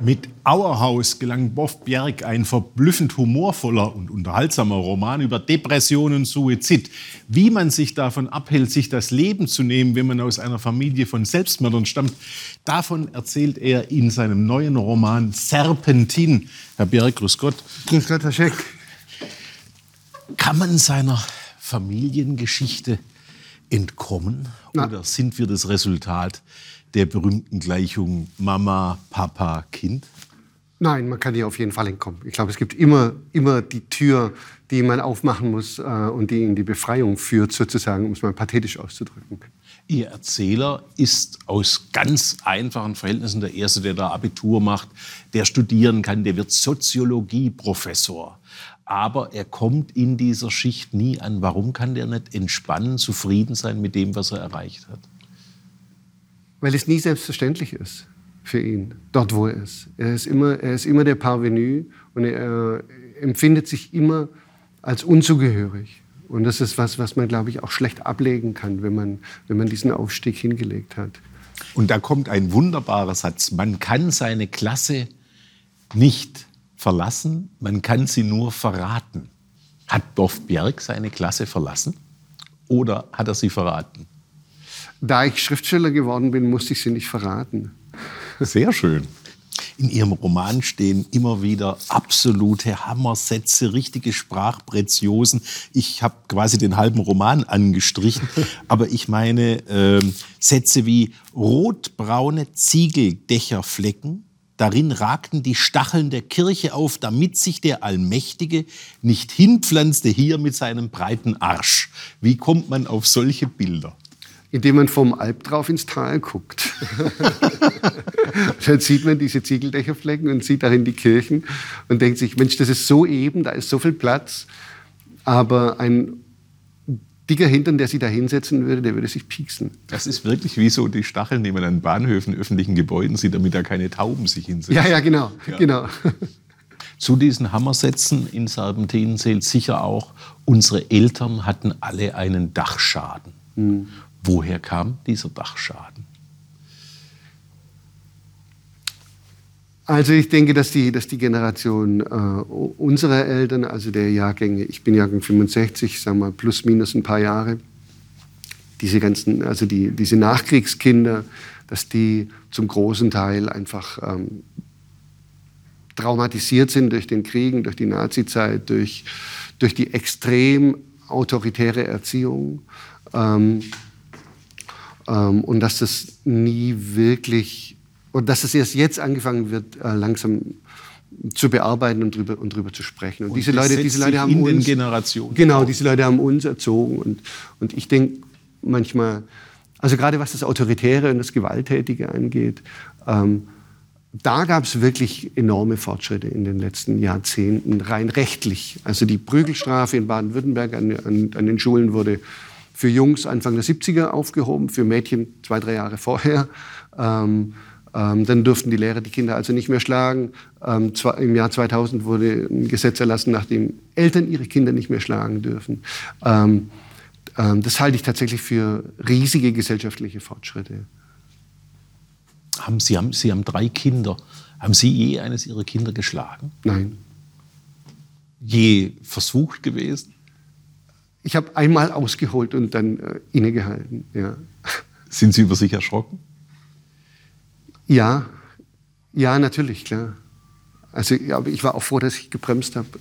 Mit Auerhaus gelang Boff Bjerg ein verblüffend humorvoller und unterhaltsamer Roman über Depression und Suizid. Wie man sich davon abhält, sich das Leben zu nehmen, wenn man aus einer Familie von Selbstmördern stammt, davon erzählt er in seinem neuen Roman Serpentin. Herr Bjerg, grüß Gott. Grüß Gott, Herr Scheck. Kann man seiner Familiengeschichte entkommen? Na. Oder sind wir das Resultat der berühmten Gleichung Mama, Papa, Kind? Nein, man kann hier auf jeden Fall entkommen. Ich glaube, es gibt immer, immer die Tür, die man aufmachen muss äh, und die in die Befreiung führt, sozusagen, um es mal pathetisch auszudrücken. Ihr Erzähler ist aus ganz einfachen Verhältnissen der Erste, der da Abitur macht, der studieren kann, der wird Soziologieprofessor. Aber er kommt in dieser Schicht nie an. Warum kann der nicht entspannen, zufrieden sein mit dem, was er erreicht hat? Weil es nie selbstverständlich ist für ihn, dort wo er ist. Er ist immer, er ist immer der Parvenu und er empfindet sich immer als unzugehörig. Und das ist was, was man, glaube ich, auch schlecht ablegen kann, wenn man, wenn man diesen Aufstieg hingelegt hat. Und da kommt ein wunderbarer Satz. Man kann seine Klasse nicht verlassen, man kann sie nur verraten. Hat Boff Bjerg seine Klasse verlassen oder hat er sie verraten? Da ich Schriftsteller geworden bin, musste ich sie nicht verraten. Sehr schön. In Ihrem Roman stehen immer wieder absolute Hammersätze, richtige Sprachpreziosen. Ich habe quasi den halben Roman angestrichen, aber ich meine äh, Sätze wie rotbraune Ziegeldächerflecken. Darin ragten die Stacheln der Kirche auf, damit sich der Allmächtige nicht hinpflanzte hier mit seinem breiten Arsch. Wie kommt man auf solche Bilder? Indem man vom Alp drauf ins Tal guckt. Dann sieht man diese Ziegeldächerflecken und sieht darin die Kirchen und denkt sich, Mensch, das ist so eben, da ist so viel Platz. Aber ein dicker Hintern, der sich da hinsetzen würde, der würde sich pieksen. Das ist wirklich wie so die Stacheln, die man an Bahnhöfen, öffentlichen Gebäuden sieht, damit da keine Tauben sich hinsetzen. Ja, ja, genau. Ja. genau. Zu diesen Hammersätzen in Serpentinen zählt sicher auch, unsere Eltern hatten alle einen Dachschaden. Woher kam dieser Dachschaden? Also ich denke, dass die, dass die Generation äh, unserer Eltern, also der Jahrgänge, ich bin Jahrgang 65, sagen wir plus minus ein paar Jahre, diese ganzen, also die, diese Nachkriegskinder, dass die zum großen Teil einfach ähm, traumatisiert sind durch den Kriegen, durch die Nazizeit, durch, durch die extrem autoritäre Erziehung. Ähm, ähm, und dass das nie wirklich, und dass es erst jetzt angefangen wird, äh, langsam zu bearbeiten und drüber, und drüber zu sprechen. Und, Und diese Leute, diese Leute haben in den uns, Generationen genau, diese Leute haben uns erzogen. Und, und ich denke manchmal, also gerade was das Autoritäre und das Gewalttätige angeht, ähm, da gab es wirklich enorme Fortschritte in den letzten Jahrzehnten, rein rechtlich. Also die Prügelstrafe in Baden-Württemberg an, an, an den Schulen wurde für Jungs Anfang der 70er aufgehoben, für Mädchen zwei, drei Jahre vorher. Ähm, ähm, dann durften die Lehrer die Kinder also nicht mehr schlagen. Ähm, zwar, Im Jahr 2000 wurde ein Gesetz erlassen, nachdem Eltern ihre Kinder nicht mehr schlagen dürfen. Ähm, ähm, das halte ich tatsächlich für riesige gesellschaftliche Fortschritte. Haben Sie, haben, Sie haben drei Kinder. Haben Sie je eines Ihrer Kinder geschlagen? Nein. Je versucht gewesen? Ich habe einmal ausgeholt und dann äh, innegehalten. Ja. Sind Sie über sich erschrocken? ja, ja, natürlich, klar. Also, ja, aber ich war auch froh, dass ich gebremst habe.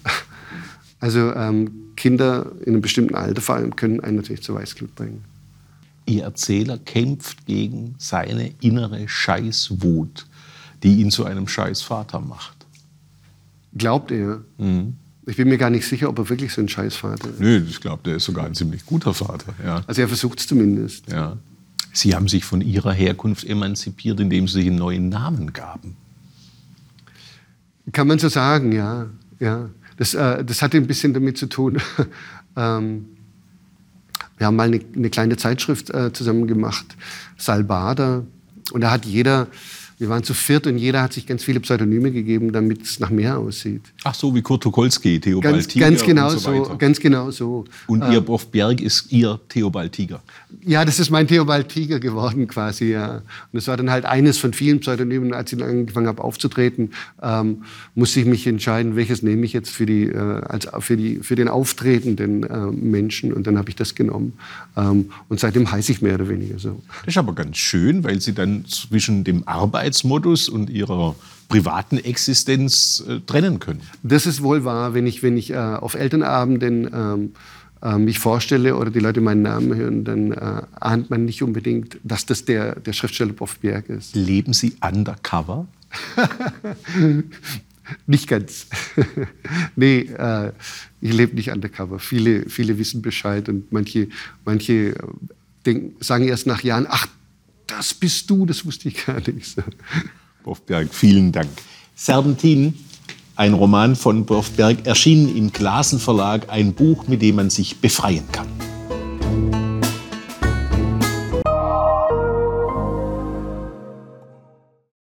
Also ähm, Kinder in einem bestimmten Alter vor allem können einen natürlich zur Weißglut bringen. Ihr Erzähler kämpft gegen seine innere Scheißwut, die ihn zu einem Scheißvater macht. Glaubt er? Ich bin mir gar nicht sicher, ob er wirklich so ein Scheißvater ist. Nö, ich glaube, der ist sogar ein ziemlich guter Vater. Ja. Also er versucht es zumindest. Ja. Sie haben sich von Ihrer Herkunft emanzipiert, indem Sie sich einen neuen Namen gaben. Kann man so sagen, ja. ja. Das, äh, das hatte ein bisschen damit zu tun. ähm, wir haben mal eine, eine kleine Zeitschrift äh, zusammen gemacht, Salbada. Und da hat jeder Wir waren zu viert und jeder hat sich ganz viele Pseudonyme gegeben, damit es nach mehr aussieht. Ach so, wie Kurt Tucholsky, Theobald Tiger ganz genau und so so, ganz genau so. Und Ihr Prof Berg ist Ihr Theobald Tiger. Ja, das ist mein Theobald Tiger geworden quasi, ja. Und es war dann halt eines von vielen Pseudonymen. Als ich angefangen habe aufzutreten, ähm, musste ich mich entscheiden, welches nehme ich jetzt für, die, äh, als, für, die, für den auftretenden äh, Menschen. Und dann habe ich das genommen. Ähm, und seitdem heiße ich mehr oder weniger so. Das ist aber ganz schön, weil Sie dann zwischen dem Arbeitsmodus und Ihrer privaten Existenz äh, trennen können. Das ist wohl wahr, wenn ich, wenn ich äh, auf Elternabenden ähm, äh, mich vorstelle oder die Leute meinen Namen hören, dann äh, ahnt man nicht unbedingt, dass das der, der Schriftsteller Boff Berg ist. Leben Sie undercover? nicht ganz. nee, äh, ich lebe nicht undercover. Viele, viele wissen Bescheid und manche, manche äh, denken, sagen erst nach Jahren, ach, das bist du, das wusste ich gar nicht. Boffberg, vielen Dank. Serpentin, ein Roman von Boffberg, erschienen im Glasen Verlag, ein Buch, mit dem man sich befreien kann.